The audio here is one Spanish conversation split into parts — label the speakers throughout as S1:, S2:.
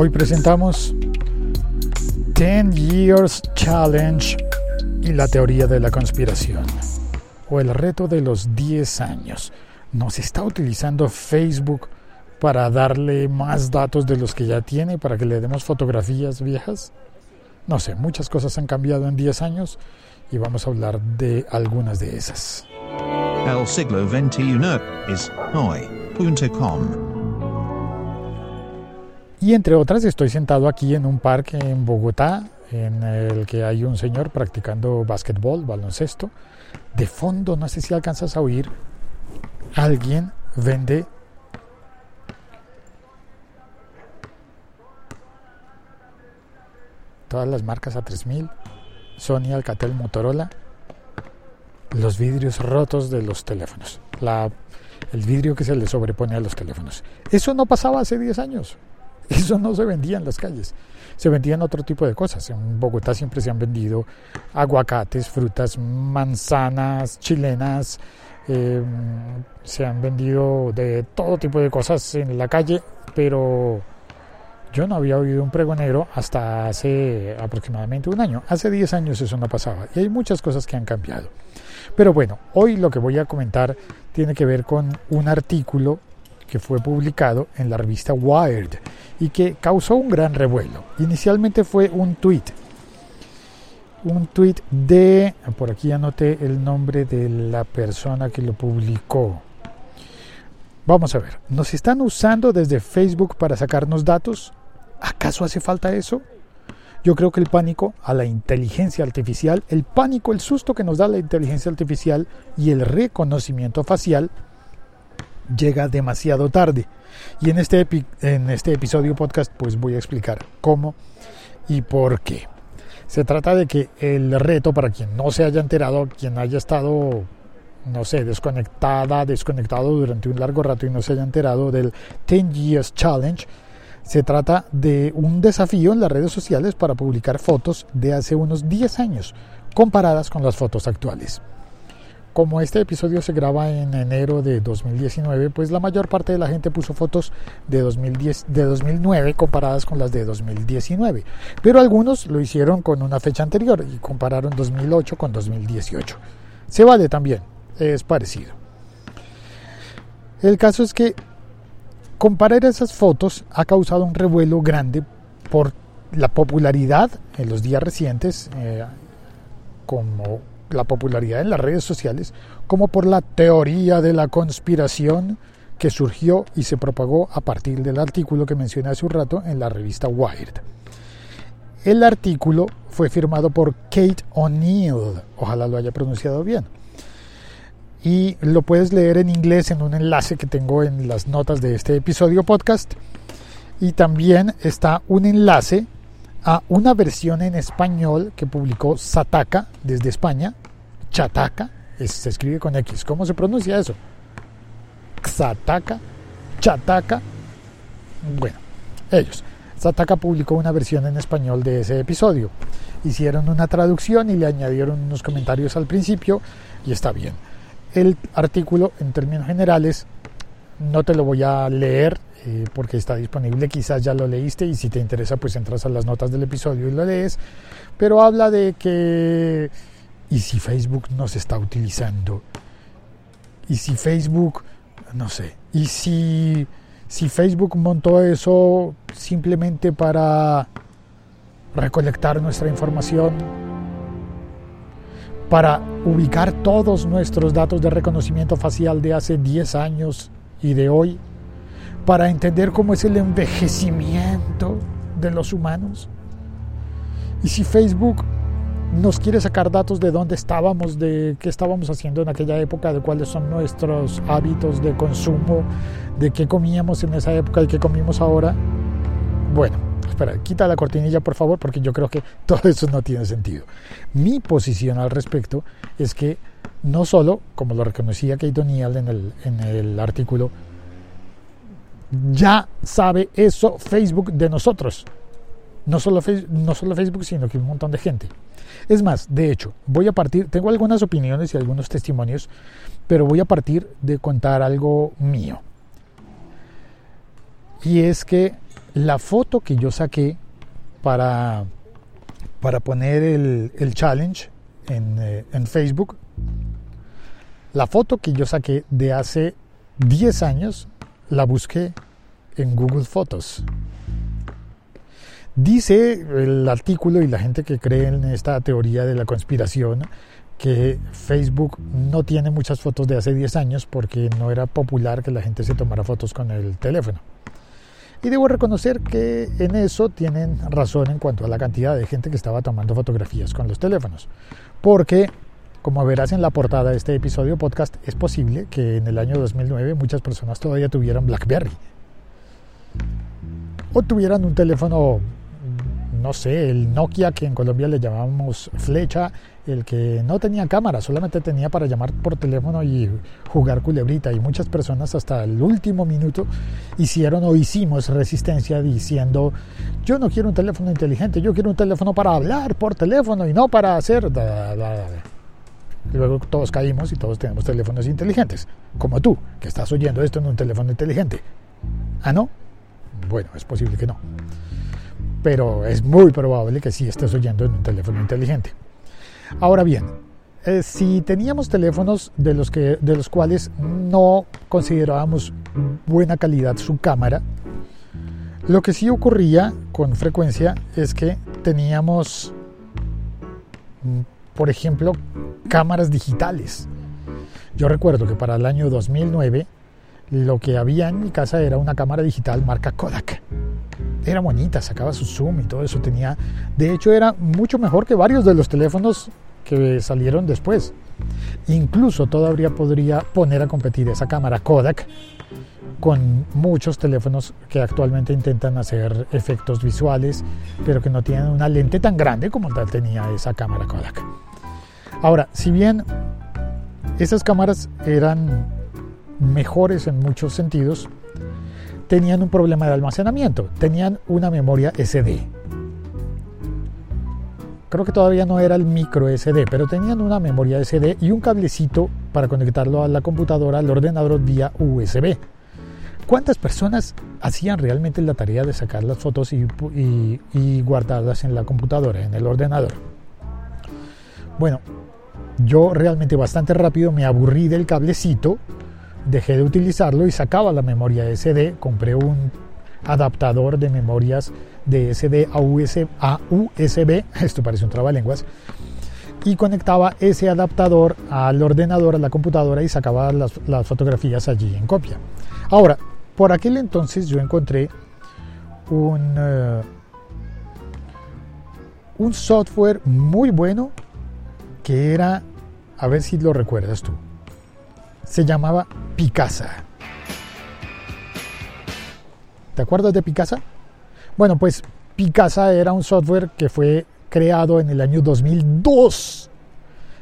S1: Hoy presentamos 10 Years Challenge y la teoría de la conspiración o el reto de los 10 años. ¿Nos está utilizando Facebook para darle más datos de los que ya tiene, para que le demos fotografías viejas? No sé, muchas cosas han cambiado en 10 años y vamos a hablar de algunas de esas.
S2: El siglo XXI es hoy.com.
S1: Y entre otras estoy sentado aquí en un parque en Bogotá, en el que hay un señor practicando básquetbol, baloncesto. De fondo, no sé si alcanzas a oír, alguien vende todas las marcas a 3000, Sony, Alcatel, Motorola, los vidrios rotos de los teléfonos, la, el vidrio que se le sobrepone a los teléfonos. Eso no pasaba hace 10 años. Eso no se vendía en las calles. Se vendían otro tipo de cosas. En Bogotá siempre se han vendido aguacates, frutas, manzanas chilenas. Em, se han vendido de todo tipo de cosas en la calle, pero yo no había oído un pregonero hasta hace aproximadamente un año. Hace 10 años eso no pasaba y hay muchas cosas que han cambiado. Pero bueno, hoy lo que voy a comentar tiene que ver con un artículo que fue publicado en la revista Wired y que causó un gran revuelo. Inicialmente fue un tweet, un tweet de, por aquí anoté el nombre de la persona que lo publicó. Vamos a ver, ¿nos están usando desde Facebook para sacarnos datos? ¿Acaso hace falta eso? Yo creo que el pánico a la inteligencia artificial, el pánico, el susto que nos da la inteligencia artificial y el reconocimiento facial llega demasiado tarde. Y en este, en este episodio podcast pues voy a explicar cómo y por qué. Se trata de que el reto, para quien no se haya enterado, quien haya estado, no sé, desconectada, desconectado durante un largo rato y no se haya enterado del 10 Years Challenge, se trata de un desafío en las redes sociales para publicar fotos de hace unos 10 años comparadas con las fotos actuales como este episodio se graba en enero de 2019, pues la mayor parte de la gente puso fotos de, 2010, de 2009 comparadas con las de 2019. Pero algunos lo hicieron con una fecha anterior y compararon 2008 con 2018. Se vale también, es parecido. El caso es que comparar esas fotos ha causado un revuelo grande por la popularidad en los días recientes, eh, como la popularidad en las redes sociales como por la teoría de la conspiración que surgió y se propagó a partir del artículo que mencioné hace un rato en la revista Wired. El artículo fue firmado por Kate O'Neill, ojalá lo haya pronunciado bien. Y lo puedes leer en inglés en un enlace que tengo en las notas de este episodio podcast. Y también está un enlace a una versión en español que publicó Sataka desde España. Chataca, se escribe con X. ¿Cómo se pronuncia eso? Sataka, Chataca. Bueno, ellos. Sataka publicó una versión en español de ese episodio. Hicieron una traducción y le añadieron unos comentarios al principio y está bien. El artículo, en términos generales, no te lo voy a leer eh, porque está disponible, quizás ya lo leíste y si te interesa pues entras a las notas del episodio y lo lees, pero habla de que y si Facebook nos está utilizando y si Facebook, no sé, y si, si Facebook montó eso simplemente para recolectar nuestra información, para ubicar todos nuestros datos de reconocimiento facial de hace 10 años y de hoy, para entender cómo es el envejecimiento de los humanos. Y si Facebook nos quiere sacar datos de dónde estábamos, de qué estábamos haciendo en aquella época, de cuáles son nuestros hábitos de consumo, de qué comíamos en esa época y qué comimos ahora. Bueno, espera, quita la cortinilla por favor, porque yo creo que todo eso no tiene sentido. Mi posición al respecto es que no solo, como lo reconocía Kate O'Neill en el, en el artículo, ya sabe eso Facebook de nosotros. No solo, no solo Facebook, sino que un montón de gente. Es más, de hecho, voy a partir, tengo algunas opiniones y algunos testimonios, pero voy a partir de contar algo mío. Y es que la foto que yo saqué para, para poner el, el challenge en, eh, en Facebook, la foto que yo saqué de hace 10 años, la busqué en Google Fotos. Dice el artículo y la gente que cree en esta teoría de la conspiración que Facebook no tiene muchas fotos de hace 10 años porque no era popular que la gente se tomara fotos con el teléfono. Y debo reconocer que en eso tienen razón en cuanto a la cantidad de gente que estaba tomando fotografías con los teléfonos. Porque, como verás en la portada de este episodio podcast, es posible que en el año 2009 muchas personas todavía tuvieran BlackBerry. O tuvieran un teléfono no sé, el Nokia que en Colombia le llamamos flecha, el que no tenía cámara, solamente tenía para llamar por teléfono y jugar culebrita. Y muchas personas hasta el último minuto hicieron o hicimos resistencia diciendo, yo no quiero un teléfono inteligente, yo quiero un teléfono para hablar por teléfono y no para hacer... Y luego todos caímos y todos tenemos teléfonos inteligentes, como tú, que estás oyendo esto en un teléfono inteligente. ¿Ah, no? Bueno, es posible que no pero es muy probable que sí estés oyendo en un teléfono inteligente. Ahora bien, eh, si teníamos teléfonos de los, que, de los cuales no considerábamos buena calidad su cámara, lo que sí ocurría con frecuencia es que teníamos, mm, por ejemplo, cámaras digitales. Yo recuerdo que para el año 2009 lo que había en mi casa era una cámara digital marca Kodak era bonita, sacaba su zoom y todo eso tenía. De hecho, era mucho mejor que varios de los teléfonos que salieron después. Incluso todavía podría poner a competir esa cámara Kodak con muchos teléfonos que actualmente intentan hacer efectos visuales, pero que no tienen una lente tan grande como tal tenía esa cámara Kodak. Ahora, si bien esas cámaras eran mejores en muchos sentidos, tenían un problema de almacenamiento, tenían una memoria SD. Creo que todavía no era el micro SD, pero tenían una memoria SD y un cablecito para conectarlo a la computadora, al ordenador vía USB. ¿Cuántas personas hacían realmente la tarea de sacar las fotos y, guardarlas en la computadora, en el ordenador? Bueno, yo realmente bastante rápido me aburrí del cablecito dejé de utilizarlo y sacaba la memoria SD, compré un adaptador de memorias de SD a USB, esto parece un trabalenguas, y conectaba ese adaptador al ordenador, a la computadora y sacaba las, fotografías allí en copia. Ahora, por aquel entonces yo encontré un, eh, un software muy bueno que era, a ver si lo recuerdas tú, se llamaba Picasa. ¿Te acuerdas de Picasa? Bueno, pues Picasa era un software que fue creado en el año 2002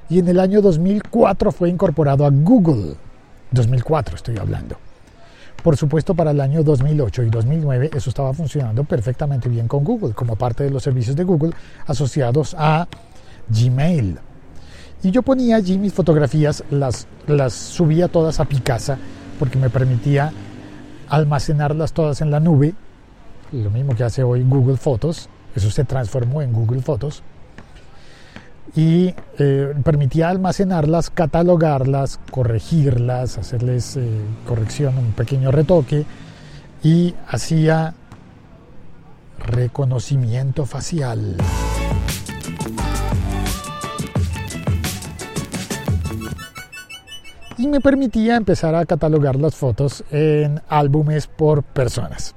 S1: y en el año 2004 fue incorporado a Google. 2004 estoy hablando. Por supuesto, para el año 2008 y 2009 eso estaba funcionando perfectamente bien con Google, como parte de los servicios de Google asociados a Gmail. Y yo ponía allí mis fotografías, las, las subía todas a Picasa porque me permitía almacenarlas todas en la nube, lo mismo que hace hoy Google Fotos, eso se transformó en Google Fotos, y eh, permitía almacenarlas, catalogarlas, corregirlas, hacerles eh, corrección, un pequeño retoque, y hacía reconocimiento facial. y me permitía empezar a catalogar las fotos en álbumes por personas.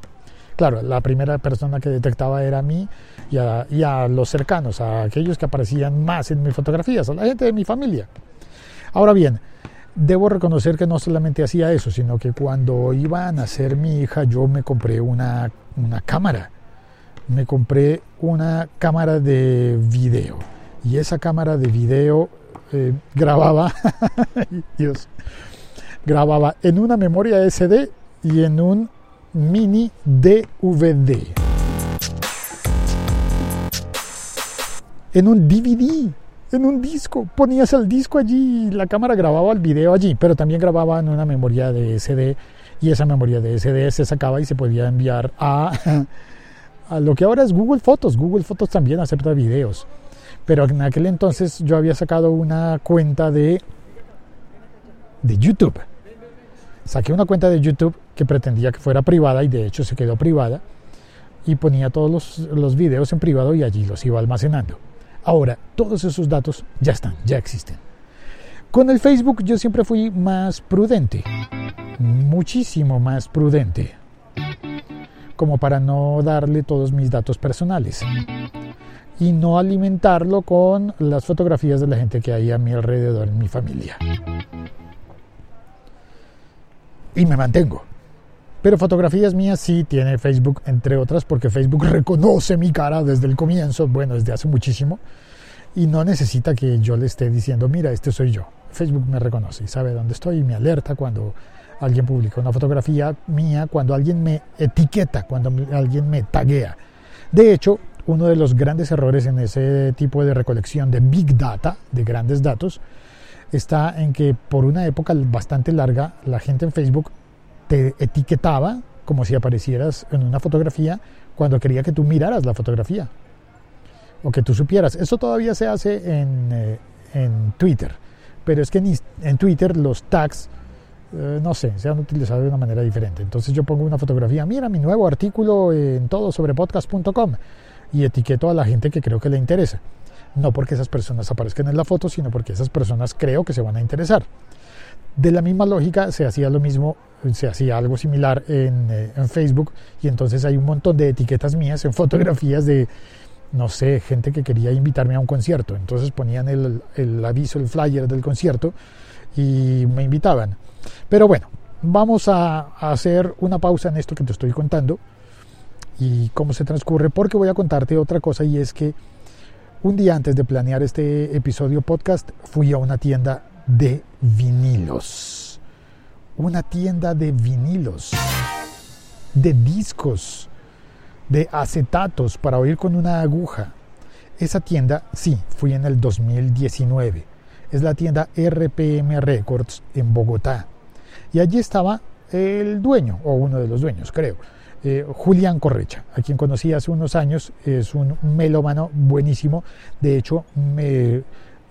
S1: Claro, la primera persona que detectaba era a mí y a, los cercanos, a aquellos que aparecían más en mis fotografías, a la gente de mi familia. Ahora bien, debo reconocer que no solamente hacía eso, sino que cuando iba a nacer mi hija yo me compré una, una cámara. Me compré una cámara de video. Y esa cámara de video eh, grababa, Dios, grababa en una memoria SD y en un mini DVD. En un DVD, en un disco. Ponías el disco allí y la cámara grababa el video allí, pero también grababa en una memoria de SD y esa memoria de SD se sacaba y se podía enviar a, a lo que ahora es Google Fotos. Google Fotos también acepta videos. Pero en aquel entonces yo había sacado una cuenta de, de YouTube. Saqué una cuenta de YouTube que pretendía que fuera privada y de hecho se quedó privada y ponía todos los, los videos en privado y allí los iba almacenando. Ahora, todos esos datos ya están, ya existen. Con el Facebook yo siempre fui más prudente, muchísimo más prudente, como para no darle todos mis datos personales y no alimentarlo con las fotografías de la gente que hay a mi alrededor en mi familia. Y me mantengo. Pero fotografías mías sí tiene Facebook, entre otras, porque Facebook reconoce mi cara desde el comienzo, bueno, desde hace muchísimo, y no necesita que yo le esté diciendo, mira, este soy yo. Facebook me reconoce y sabe dónde estoy y me alerta cuando alguien publica una fotografía mía, cuando alguien me etiqueta, cuando alguien me taguea. De hecho, uno de los grandes errores en ese tipo de recolección de big data, de grandes datos, está en que por una época bastante larga la gente en Facebook te etiquetaba como si aparecieras en una fotografía cuando quería que tú miraras la fotografía o que tú supieras. Eso todavía se hace en, eh, en Twitter, pero es que en, Twitter los tags, eh, no sé, se han utilizado de una manera diferente. Entonces yo pongo una fotografía, mira mi nuevo artículo en todo sobre podcast.com y etiqueto a la gente que creo que le interesa. No porque esas personas aparezcan en la foto, sino porque esas personas creo que se van a interesar. De la misma lógica se hacía lo mismo, se hacía algo similar en, eh, Facebook y entonces hay un montón de etiquetas mías en fotografías de, no sé, gente que quería invitarme a un concierto. Entonces ponían el, el aviso, el flyer del concierto y me invitaban. Pero bueno, vamos a, a hacer una pausa en esto que te estoy contando y cómo se transcurre, porque voy a contarte otra cosa y es que un día antes de planear este episodio podcast fui a una tienda de vinilos. Una tienda de vinilos, de discos, de acetatos para oír con una aguja. Esa tienda, sí, fui en el 2019. Es la tienda RPM Records en Bogotá. Y allí estaba el dueño, o uno de los dueños, creo eh, Julián Correcha, a quien conocí hace unos años, es un melómano buenísimo. De hecho,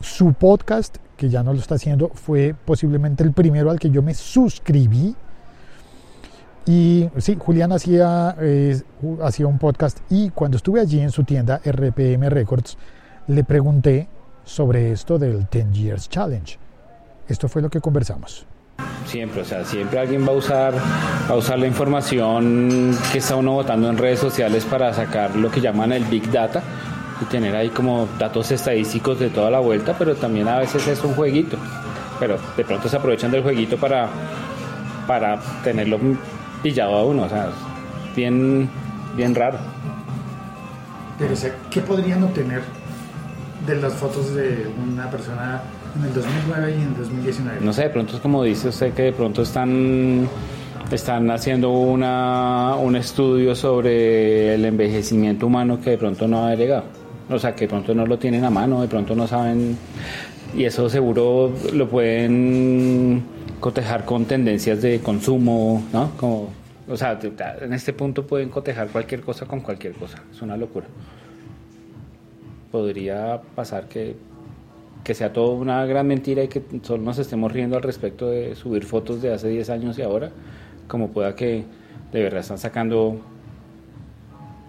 S1: su podcast, que ya no lo está haciendo, fue posiblemente el primero al que yo me suscribí. Y sí, Julián hacía, hacía un podcast y cuando estuve allí en su tienda RPM Records, le pregunté sobre esto del 10 Years Challenge. Esto fue lo que conversamos.
S3: Siempre, o sea, siempre alguien va a usar, va a usar la información que está uno votando en redes sociales para sacar lo que llaman el Big Data y tener ahí como datos estadísticos de toda la vuelta, pero también a veces es un jueguito. Pero de pronto se aprovechan del jueguito para, para tenerlo pillado a uno, o sea, bien, bien raro.
S1: Pero, ¿qué podrían obtener de las fotos de una persona en el 2009 y en el 2019.
S3: No sé, de pronto es como dice usted que de pronto están están haciendo una, un estudio sobre el envejecimiento humano que de pronto no ha llegado. O sea, que de pronto no lo tienen a mano, de pronto no saben. Y eso seguro lo pueden cotejar con tendencias de consumo, ¿no? Como, o sea, en este punto pueden cotejar cualquier cosa con cualquier cosa. Es una locura. Podría pasar que que sea todo una gran mentira y que solo nos estemos riendo al respecto de subir fotos de hace 10 años y ahora, como pueda que de verdad están sacando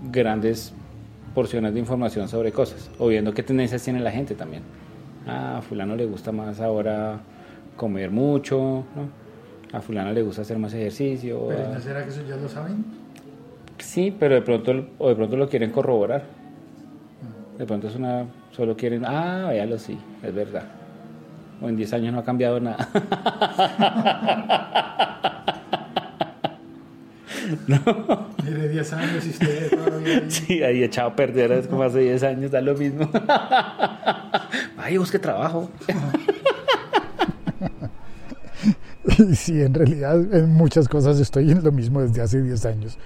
S3: grandes porciones de información sobre cosas, o viendo qué tendencias tiene la gente también. Ah, a fulano le gusta más ahora comer mucho, ¿no? A fulano le gusta hacer más ejercicio.
S1: ¿Pero no será que eso ya lo saben?
S3: Sí, pero de pronto, o de pronto lo quieren corroborar. De pronto es una Solo quieren, ah, véalo, sí, es verdad. O en 10 años no ha cambiado nada.
S1: no. Mire, 10 años y usted todavía.
S3: Sí, ahí echado a perder, es como hace 10 años, da lo mismo. Vaya, busque trabajo.
S1: Sí, sí, en realidad en muchas cosas estoy en lo mismo desde hace 10 años.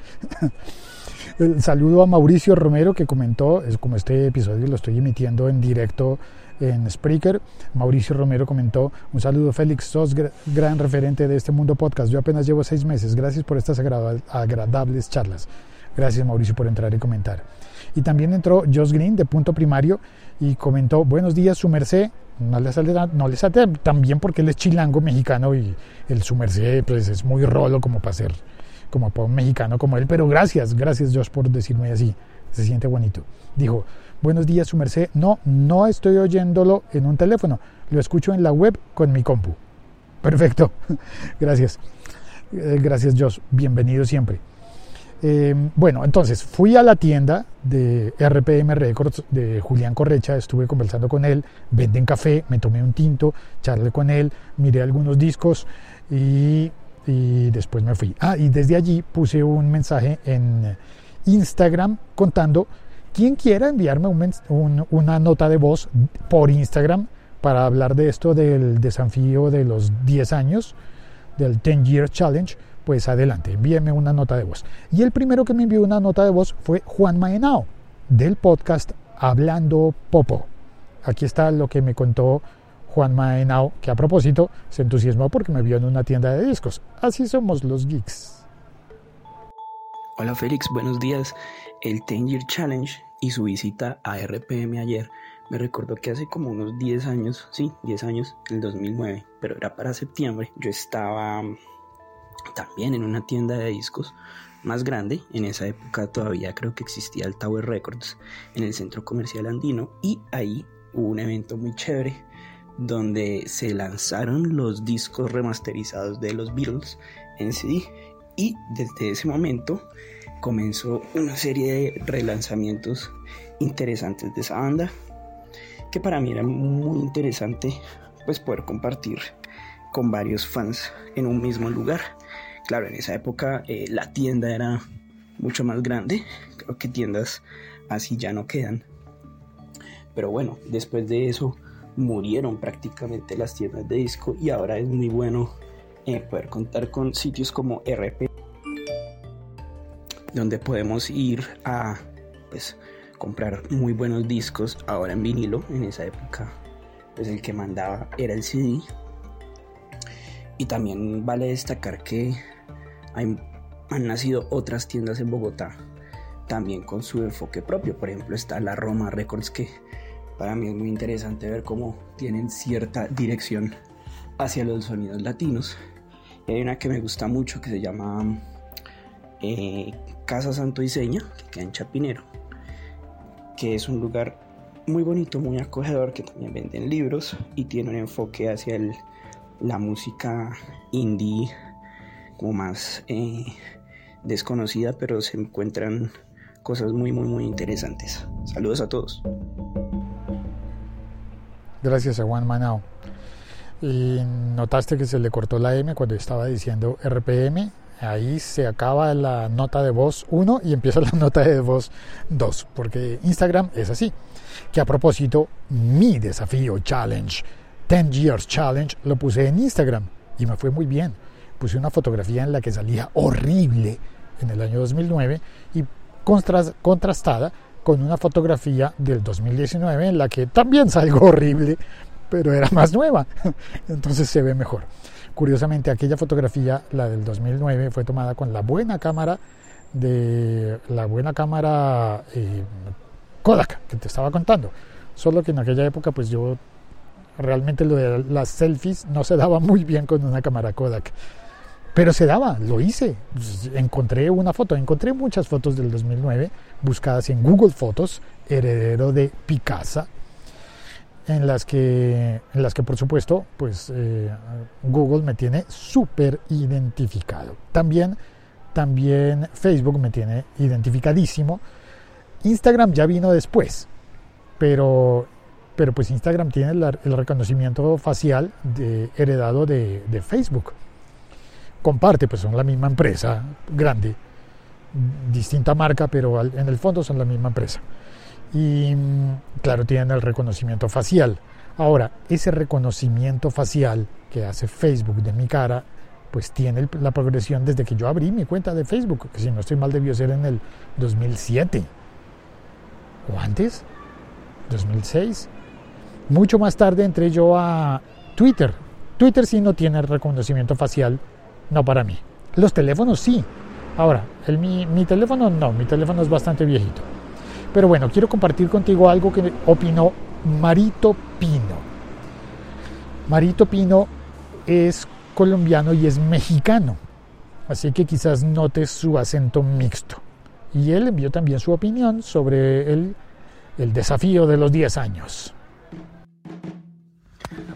S1: El saludo a Mauricio Romero que comentó, es como este episodio lo estoy emitiendo en directo en Spreaker. Mauricio Romero comentó, un saludo Félix, sos gran referente de este mundo podcast. Yo apenas llevo seis meses. Gracias por estas agradables charlas. Gracias Mauricio por entrar y comentar. Y también entró Josh Green de Punto Primario y comentó, buenos días, su merced. No le sale, no le sale tan bien porque él es chilango mexicano y el su merced pues, es muy rolo como para ser como para un mexicano como él. Pero gracias, gracias Josh por decirme así. Se siente bonito. Dijo, buenos días, su merced. No, no estoy oyéndolo en un teléfono. Lo escucho en la web con mi compu. Perfecto. Gracias. Eh, gracias, Josh. Bienvenido siempre. Em, bueno, entonces fui a la tienda de RPM Records de Julián Correcha, estuve conversando con él, venden café, me tomé un tinto, charlé con él, miré algunos discos y, después me fui. Ah, y desde allí puse un mensaje en Instagram contando quien quiera enviarme una nota de voz por Instagram para hablar de esto del desafío de los 10 años, del 10 Year Challenge pues adelante, envíeme una nota de voz. Y el primero que me envió una nota de voz fue Juan Maenao, del podcast Hablando Popo. Aquí está lo que me contó Juan Maenao, que a propósito se entusiasmó porque me vio en una tienda de discos. Así somos los geeks.
S4: Hola Félix, buenos días. El 10 Year Challenge y su visita a RPM ayer me recordó que hace como unos 10 años, sí, 10 años, el 2009, pero era para septiembre, yo estaba también en una tienda de discos más grande. En esa época todavía creo que existía el Tower Records en el centro comercial andino y ahí hubo un evento muy chévere donde se lanzaron los discos remasterizados de los Beatles en CD y desde ese momento comenzó una serie de relanzamientos interesantes de esa banda que para mí era muy interesante pues poder compartir con varios fans en un mismo lugar. Claro, en esa época eh, la tienda era mucho más grande, creo que tiendas así ya no quedan. Pero bueno, después de eso murieron prácticamente las tiendas de disco y ahora es muy bueno eh, poder contar con sitios como RP donde podemos ir a pues comprar muy buenos discos ahora en vinilo en esa época pues el que mandaba era el CD y también vale destacar que han nacido otras tiendas en Bogotá también con su enfoque propio. Por ejemplo, está la Roma Records que para mí es muy interesante ver cómo tienen cierta dirección hacia los sonidos latinos. hay una que me gusta mucho que se llama eh, Casa Santo Iseña, que queda en Chapinero, que es un lugar muy bonito, muy acogedor, que también venden libros y tiene un enfoque hacia el la música indie como más eh, desconocida, pero se encuentran cosas muy, muy, muy interesantes. Saludos a todos.
S1: Gracias a Juan Manao. Y notaste que se le cortó la M cuando estaba diciendo RPM. Ahí se acaba la nota de voz 1 y empieza la nota de voz 2, porque Instagram es así. Que a propósito, mi desafío challenge 10 Years Challenge, lo puse en Instagram y me fue muy bien. Puse una fotografía en la que salía horrible en el año 2009 y contrastada con una fotografía del 2019 en la que también salgo horrible, pero era más nueva, entonces se ve mejor. Curiosamente, aquella fotografía, la del 2009, fue tomada con la buena cámara de la buena cámara eh, Kodak que te estaba contando. Solo que en aquella época, pues yo Realmente lo de las selfies no se daba muy bien con una cámara Kodak. Pero se daba, lo hice. Pues, encontré una foto, encontré muchas fotos del 2009 buscadas en Google Fotos, heredero de Picasa, en las que, en las que por supuesto, pues eh, Google me tiene súper identificado. También, también Facebook me tiene identificadísimo. Instagram ya vino después, pero pero pues Instagram tiene el reconocimiento facial de, heredado de, Facebook. Comparte, pues son la misma empresa grande, distinta marca, pero en el fondo son la misma empresa. Y claro, tienen el reconocimiento facial. Ahora, ese reconocimiento facial que hace Facebook de mi cara pues tiene la progresión desde que yo abrí mi cuenta de Facebook, que si no estoy mal debió ser en el 2007 o antes, 2006. Mucho más tarde entré yo a Twitter. Twitter sí no tiene reconocimiento facial, no para mí. Los teléfonos sí. Ahora, el, mi, mi teléfono no, mi teléfono es bastante viejito. Pero bueno, quiero compartir contigo algo que opinó Marito Pino. Marito Pino es colombiano y es mexicano, así que quizás notes su acento mixto. Y él envió también su opinión sobre el, el desafío de los 10 años.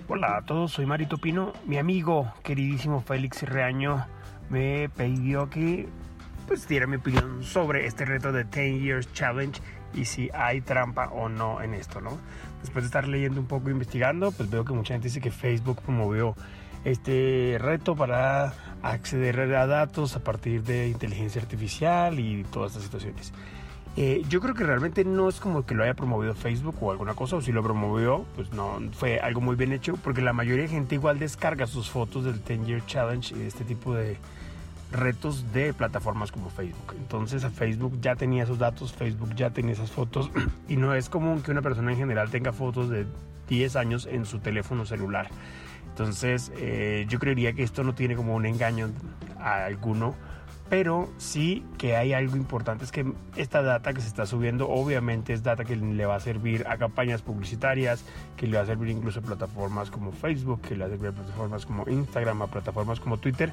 S5: Hola a todos, soy Marito Pino. Mi amigo queridísimo Félix Reaño me pidió que pues diera mi opinión sobre este reto de 10 Years Challenge y si hay trampa o no en esto, ¿no? Después de estar leyendo un poco, investigando, pues veo que mucha gente dice que Facebook promovió este reto para acceder a datos a partir de inteligencia artificial y todas estas situaciones. Eh, yo creo que realmente no es como que lo haya promovido Facebook o alguna cosa, o si lo promovió, pues no, fue algo muy bien hecho, porque la mayoría de gente igual descarga sus fotos del 10 Year Challenge y este tipo de retos de plataformas como Facebook. Entonces a Facebook ya tenía esos datos, Facebook ya tenía esas fotos y no es común que una persona en general tenga fotos de 10 años en su teléfono celular. Entonces, eh, yo creería que esto no tiene como un engaño a alguno, pero sí que hay algo importante, es que esta data que se está subiendo obviamente es data que le va a servir a campañas publicitarias, que le va a servir incluso a plataformas como Facebook, que le va a servir a plataformas como Instagram, a plataformas como Twitter,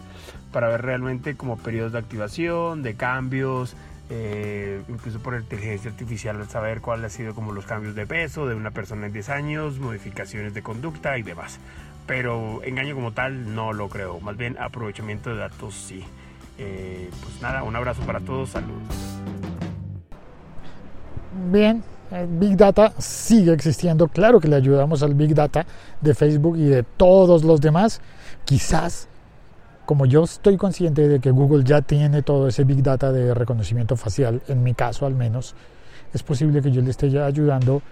S5: para ver realmente como periodos de activación, de cambios, eh, incluso por inteligencia artificial, saber cuáles han sido como los cambios de peso de una persona en 10 años, modificaciones de conducta y demás pero engaño como tal no lo creo. Más bien aprovechamiento de datos sí. Eh, pues nada, un abrazo para todos, saludos.
S1: Bien, Big Data sigue existiendo. Claro que le ayudamos al Big Data de Facebook y de todos los demás. Quizás, como yo estoy consciente de que Google ya tiene todo ese Big Data de reconocimiento facial, en mi caso al menos, es posible que yo le esté ayudando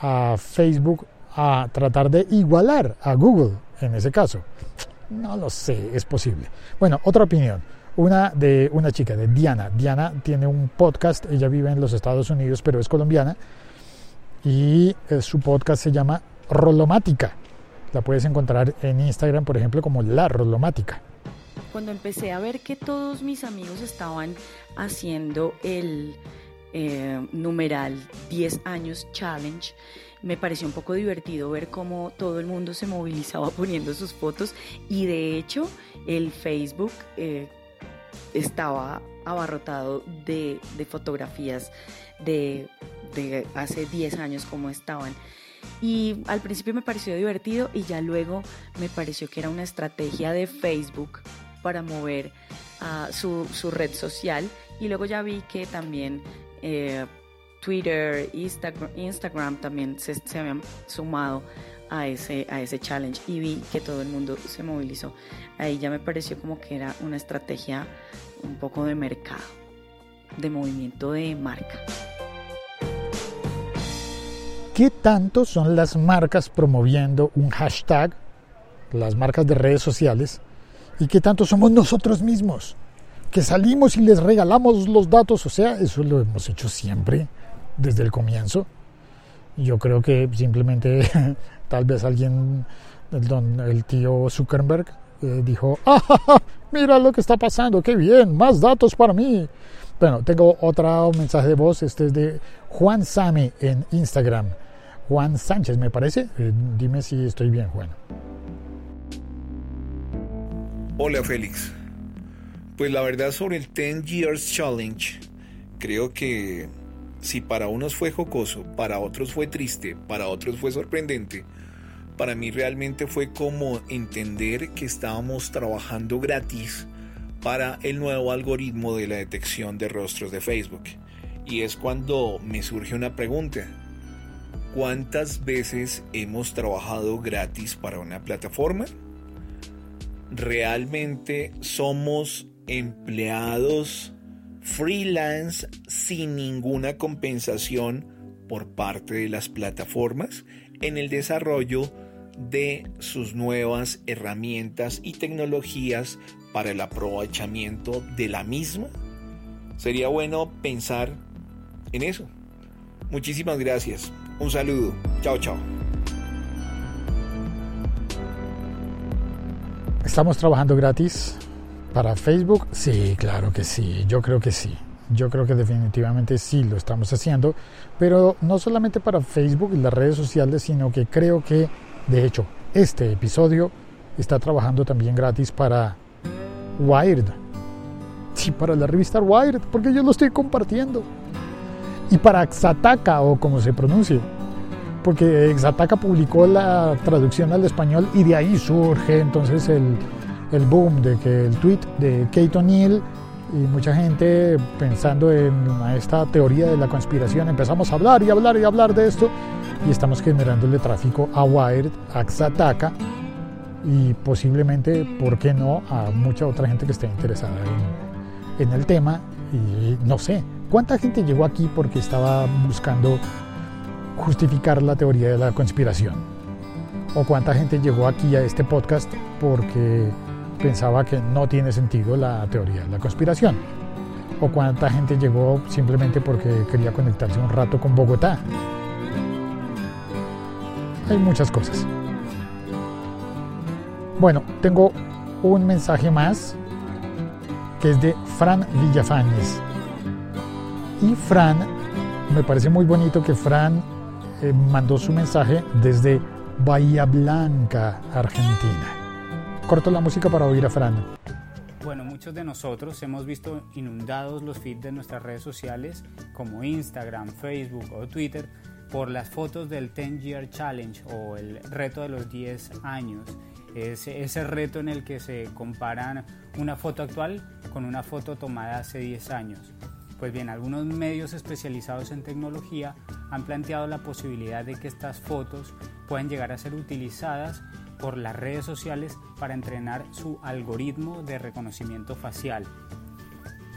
S1: a Facebook a tratar de igualar a Google en ese caso. No lo sé, es posible. Bueno, otra opinión. Una de una chica, de Diana. Diana tiene un podcast, ella vive en los Estados Unidos, pero es colombiana. Y eh, su podcast se llama Rolomática. La puedes encontrar en Instagram, por ejemplo, como La Rolomática.
S6: Cuando empecé a ver que todos mis amigos estaban haciendo el eh, numeral 10 años challenge, me pareció un poco divertido ver cómo todo el mundo se movilizaba poniendo sus fotos y de hecho el Facebook eh, estaba abarrotado de, fotografías de, de hace 10 años como estaban. Y al principio me pareció divertido y ya luego me pareció que era una estrategia de Facebook para mover a su, su, red social y luego ya vi que también eh, Twitter, Instagram, Instagram también se, habían sumado a ese, a ese challenge y vi que todo el mundo se movilizó. Ahí ya me pareció como que era una estrategia un poco de mercado, de movimiento de marca.
S1: ¿Qué tanto son las marcas promoviendo un hashtag, las marcas de redes sociales, y qué tanto somos nosotros mismos? Que salimos y les regalamos los datos, o sea, eso lo hemos hecho siempre desde el comienzo. Yo creo que simplemente tal vez alguien, el, el tío Zuckerberg, eh, dijo, ¡Ah, mira lo que está pasando, qué bien, más datos para mí. Bueno, tengo otro mensaje de voz, este es de Juan Sami en Instagram. Juan Sánchez, me parece. Eh, dime si estoy bien, Juan.
S7: Hola, Félix. Pues la verdad sobre el 10 Years Challenge, creo que si para unos fue jocoso, para otros fue triste, para otros fue sorprendente, para mí realmente fue como entender que estábamos trabajando gratis para el nuevo algoritmo de la detección de rostros de Facebook. Y es cuando me surge una pregunta. ¿Cuántas veces hemos trabajado gratis para una plataforma? ¿Realmente somos empleados freelance sin ninguna compensación por parte de las plataformas en el desarrollo de sus nuevas herramientas y tecnologías para el aprovechamiento de la misma? Sería bueno pensar en eso. Muchísimas gracias. Un saludo. Chao, chao.
S1: ¿Estamos trabajando gratis para Facebook? Sí, claro que sí. Yo creo que sí. Yo creo que definitivamente sí lo estamos haciendo, pero no solamente para Facebook y las redes sociales, sino que creo que, de hecho, este episodio está trabajando también gratis para Wired. Sí, para la revista Wired, porque yo lo estoy compartiendo. Y para Xataka, o como se pronuncie, porque Xataka publicó la traducción al español y de ahí surge entonces el, el boom de que el tweet de Kate O'Neill y mucha gente pensando en esta teoría de la conspiración empezamos a hablar y hablar y hablar de esto y estamos generándole tráfico a Wired, a Xataka y posiblemente, ¿por qué no?, a mucha otra gente que esté interesada en, en el tema y no sé, ¿cuánta gente llegó aquí porque estaba buscando justificar la teoría de la conspiración? ¿O cuánta gente llegó aquí a este podcast porque pensaba que no tiene sentido la teoría de la conspiración? ¿O cuánta gente llegó simplemente porque quería conectarse un rato con Bogotá? Hay muchas cosas. Bueno, tengo un mensaje más que es de Fran Villafañez. Y Fran, me parece muy bonito que Fran eh, mandó su mensaje desde Bahía Blanca, Argentina. Corto la música para oír a Fran.
S8: Bueno, muchos de nosotros hemos visto inundados los feeds de nuestras redes sociales como Instagram, Facebook o Twitter por las fotos del 10 Year Challenge o el reto de los 10 años. Es ese reto en el que se comparan una foto actual con una foto tomada hace 10 años. Pues bien, algunos medios especializados en tecnología han planteado la posibilidad de que estas fotos puedan llegar a ser utilizadas por las redes sociales para entrenar su algoritmo de reconocimiento facial.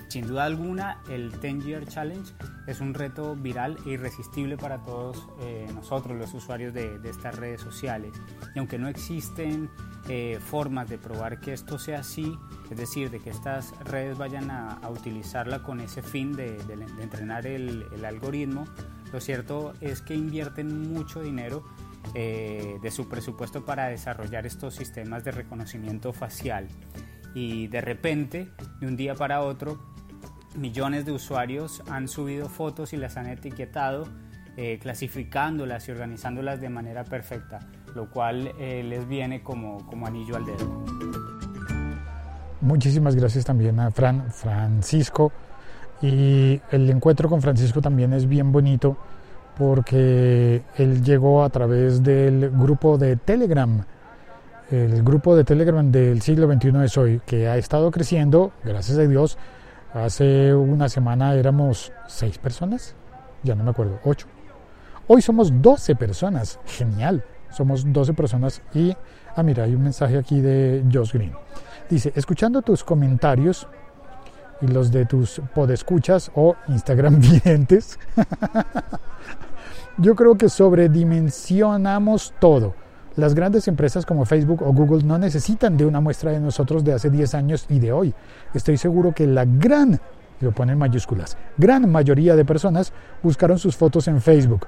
S8: Sin duda alguna, el 10 Year Challenge es un reto viral e irresistible para todos eh, nosotros, los usuarios de, de, estas redes sociales. Y aunque no existen eh, formas de probar que esto sea así, es decir, de que estas redes vayan a, a utilizarla con ese fin de, de, de entrenar el, el, algoritmo, lo cierto es que invierten mucho dinero eh, de su presupuesto para desarrollar estos sistemas de reconocimiento facial. Y de repente, de un día para otro, millones de usuarios han subido fotos y las han etiquetado, eh, clasificándolas y organizándolas de manera perfecta, lo cual eh, les viene como, como anillo al dedo.
S1: Muchísimas gracias también a Fran, Francisco. Y el encuentro con Francisco también es bien bonito porque él llegó a través del grupo de Telegram, el grupo de Telegram del siglo XXI es hoy, que ha estado creciendo, gracias a Dios. Hace una semana éramos seis personas, ya no me acuerdo, ocho. Hoy somos 12 personas, genial, somos 12 personas y, ah mira, hay un mensaje aquí de Josh Green. Dice, escuchando tus comentarios y los de tus podescuchas o Instagram videntes, yo creo que sobredimensionamos todo. Las grandes empresas como Facebook o Google no necesitan de una muestra de nosotros de hace 10 años y de hoy. Estoy seguro que la gran, lo pone en mayúsculas, gran mayoría de personas buscaron sus fotos en Facebook.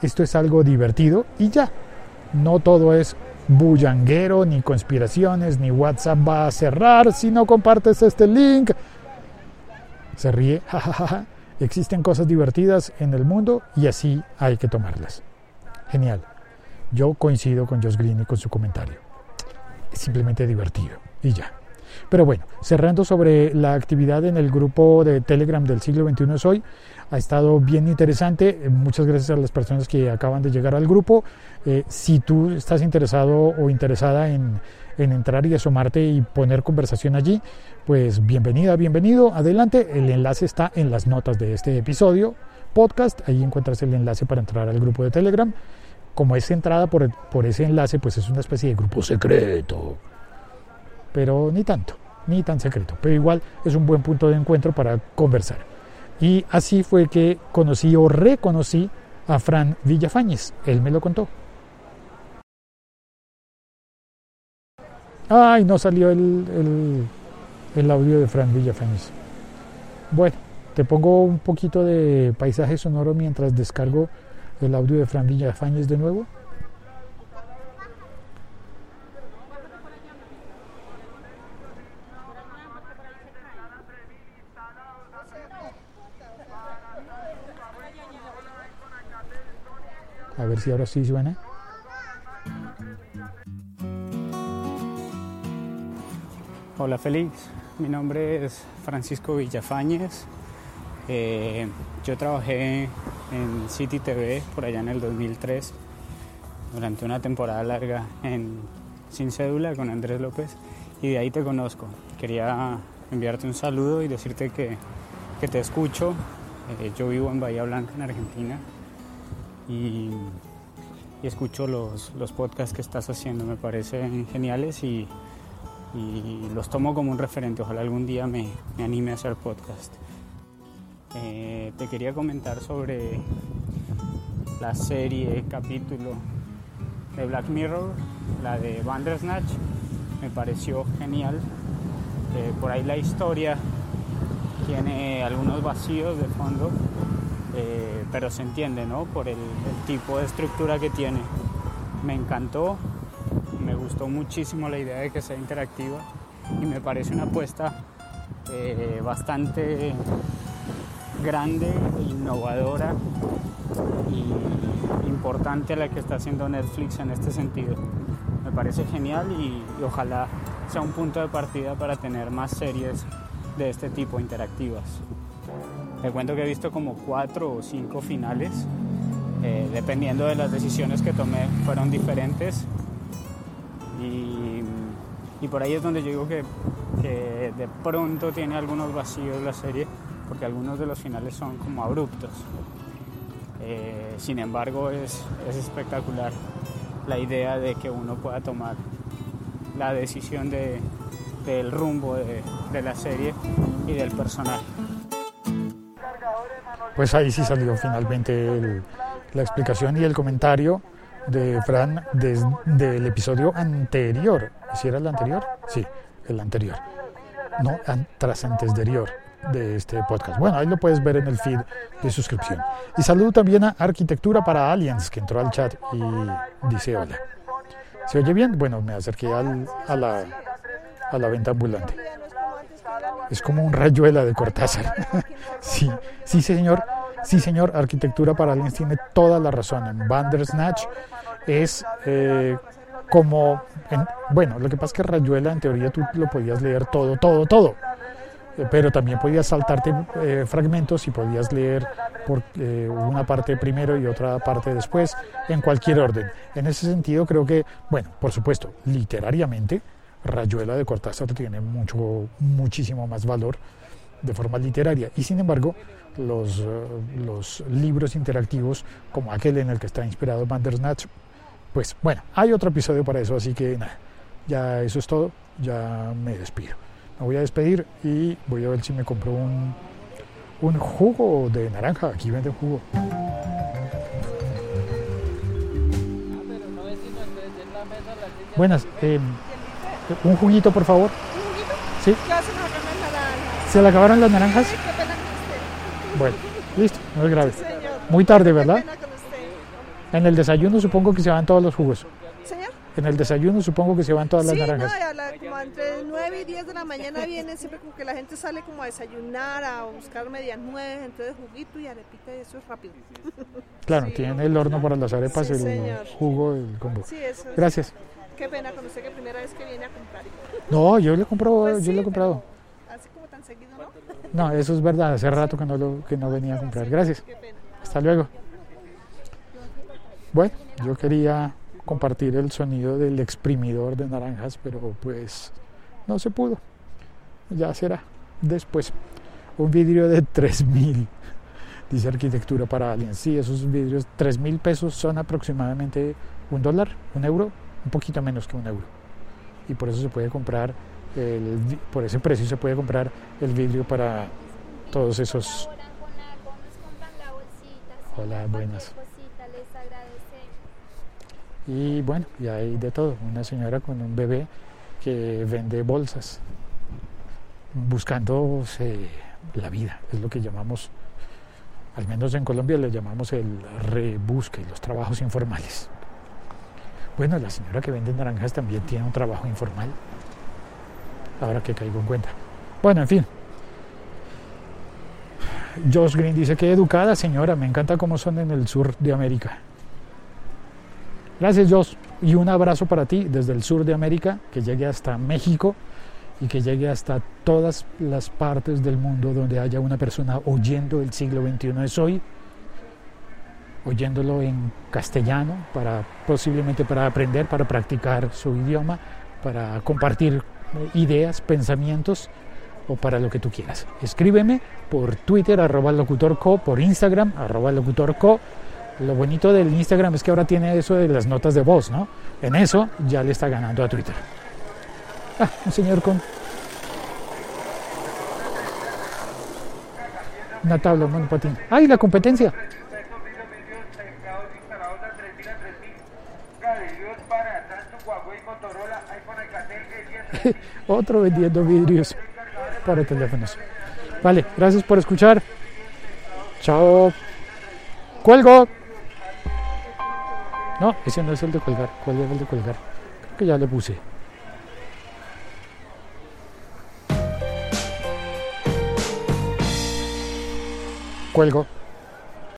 S1: Esto es algo divertido y ya. No todo es bullanguero, ni conspiraciones, ni WhatsApp va a cerrar si no compartes este link. Se ríe, jajaja. Existen cosas divertidas en el mundo y así hay que tomarlas. Genial. Yo coincido con Josh Green y con su comentario. Es simplemente divertido y ya. Pero bueno, cerrando sobre la actividad en el grupo de Telegram del siglo XXI es hoy, ha estado bien interesante. Muchas gracias a las personas que acaban de llegar al grupo. Eh, si tú estás interesado o interesada en, en entrar y asomarte y poner conversación allí, pues bienvenida, bienvenido, adelante. El enlace está en las notas de este episodio, podcast. Ahí encuentras el enlace para entrar al grupo de Telegram como es entrada por, por ese enlace, pues es una especie de grupo secreto. Pero ni tanto, ni tan secreto. Pero igual es un buen punto de encuentro para conversar. Y así fue que conocí o reconocí a Fran Villafañez. Él me lo contó. Ay, no salió el, el, el audio de Fran Villafañez. Bueno, te pongo un poquito de paisaje sonoro mientras descargo el audio de Fran Villafañez de nuevo. A ver si ahora sí suena.
S8: Hola Félix, mi nombre es Francisco Villafañez. Eh, yo trabajé en City TV por allá en el 2003 durante una temporada larga en Sin Cédula con Andrés López y de ahí te conozco. Quería enviarte un saludo y decirte que, que te escucho. Eh, yo vivo en Bahía Blanca, en Argentina, y, y escucho los, los podcasts que estás haciendo, me parecen geniales y, y los tomo como un referente. Ojalá algún día me, me anime a hacer podcast. Eh, te quería comentar sobre la serie, capítulo de Black Mirror, la de Bandersnatch. Me pareció genial. Eh, por ahí la historia tiene algunos vacíos de fondo, eh, pero se entiende, ¿no? Por el, el tipo de estructura que tiene. Me encantó, me gustó muchísimo la idea de que sea interactiva y me parece una apuesta eh, bastante grande, e innovadora y importante la que está haciendo Netflix en este sentido. Me parece genial y, ojalá sea un punto de partida para tener más series de este tipo interactivas. Te cuento que he visto como cuatro o cinco finales, eh, dependiendo de las decisiones que tomé, fueron diferentes y por ahí es donde yo digo que, de pronto tiene algunos vacíos la serie, porque algunos de los finales son como abruptos. Eh, sin embargo, es, es, espectacular la idea de que uno pueda tomar la decisión de, del rumbo de, de la serie y del personaje.
S1: Pues ahí sí salió finalmente el, la explicación y el comentario de Fran desde del episodio anterior. ¿Si era el anterior? Sí, el anterior. No, tras anterior de este podcast. Bueno, ahí lo puedes ver en el feed de suscripción. Y saludo también a Arquitectura para Aliens, que entró al chat y dice hola. ¿Se oye bien? Bueno, me acerqué al, a, la, a la venta ambulante. Es como un rayuela de Cortázar. sí, sí, señor. Sí, señor, Arquitectura para Aliens tiene toda la razón. En Bandersnatch es eh, como, en, bueno, lo que pasa es que Rayuela en teoría tú lo podías leer todo, todo, todo, eh, pero también podías saltarte eh, fragmentos y podías leer por eh, una parte primero y otra parte después, en cualquier orden. En ese sentido creo que, bueno, por supuesto, literariamente, Rayuela de Cortázar tiene mucho, muchísimo más valor de forma literaria y sin embargo los, los libros interactivos como aquel en el que está inspirado Bandersnatch pues bueno, hay otro episodio para eso, así que nada, ya eso es todo, ya me despido. Me voy a despedir y voy a ver si me compro un, un jugo de naranja, aquí venden jugo. Buenas, eh, un juguito por favor.
S9: ¿Un juguito?
S1: Sí.
S9: Ya se me acabaron las naranjas.
S1: ¿Se le acabaron las naranjas? Bueno, listo, no es grave. Muy tarde, ¿verdad? En el desayuno supongo que se van todos los jugos.
S9: Señor.
S1: En el desayuno supongo que se van todas las
S9: Sí,
S1: naranjas.
S9: no, y a la- como entre 9 y 10 de la mañana vienen siempre como que la gente sale como a desayunar, a buscar medias nueve, entonces juguito y arepita y eso es rápido.
S1: Claro,
S9: Sí.
S1: tienen el horno para las arepas,
S9: Sí,
S1: el
S9: señor.
S1: jugo, el combo.
S9: Sí, eso es.
S1: Gracias.
S9: Qué pena con usted que primera vez que viene a comprar.
S1: No, yo le compro,
S9: Pues
S1: yo
S9: sí,
S1: le he comprado.
S9: Así como tan seguido, ¿no?
S1: No, eso es verdad. Hace rato que no lo, que no venía a comprar. Gracias.
S9: Qué pena.
S1: Hasta luego. Bueno, yo quería compartir el sonido del exprimidor de naranjas, pero pues no se pudo. Ya será después. Un vidrio de 3000, dice arquitectura para aliens. Sí, esos vidrios, 3000 pesos son aproximadamente un dólar, un euro, un poquito menos que un euro. Y por eso se puede comprar, el, por ese precio se puede comprar el vidrio para todos esos. Hola, buenas. Y bueno, y hay de todo. Una señora con un bebé que vende bolsas, buscándose la vida, es lo que llamamos, al menos en Colombia le llamamos el rebusque, los trabajos informales. Bueno, la señora que vende naranjas también tiene un trabajo informal, ahora que caigo en cuenta. Bueno, en fin. Josh Green dice que educada señora, me encanta cómo son en el sur de América. Gracias Josh y un abrazo para ti desde el sur de América, que llegue hasta México y que llegue hasta todas las partes del mundo donde haya una persona oyendo el siglo XXI es hoy, oyéndolo en castellano, para, posiblemente para aprender, para practicar su idioma, para compartir ideas, pensamientos o para lo que tú quieras. Escríbeme por Twitter, arroba locutorco, por Instagram, arroba locutorco. Lo bonito del Instagram es que ahora tiene eso de las notas de voz, ¿no? En eso ya le está ganando a Twitter. Ah, un señor con una tabla, un monopatín. ¡Ay, la competencia! Otro vendiendo vidrios para teléfonos. Vale, gracias por escuchar. Chao. Cuelgo. No, ese no es el de colgar. ¿Cuál es el de colgar? Creo que ya le puse. Cuelgo.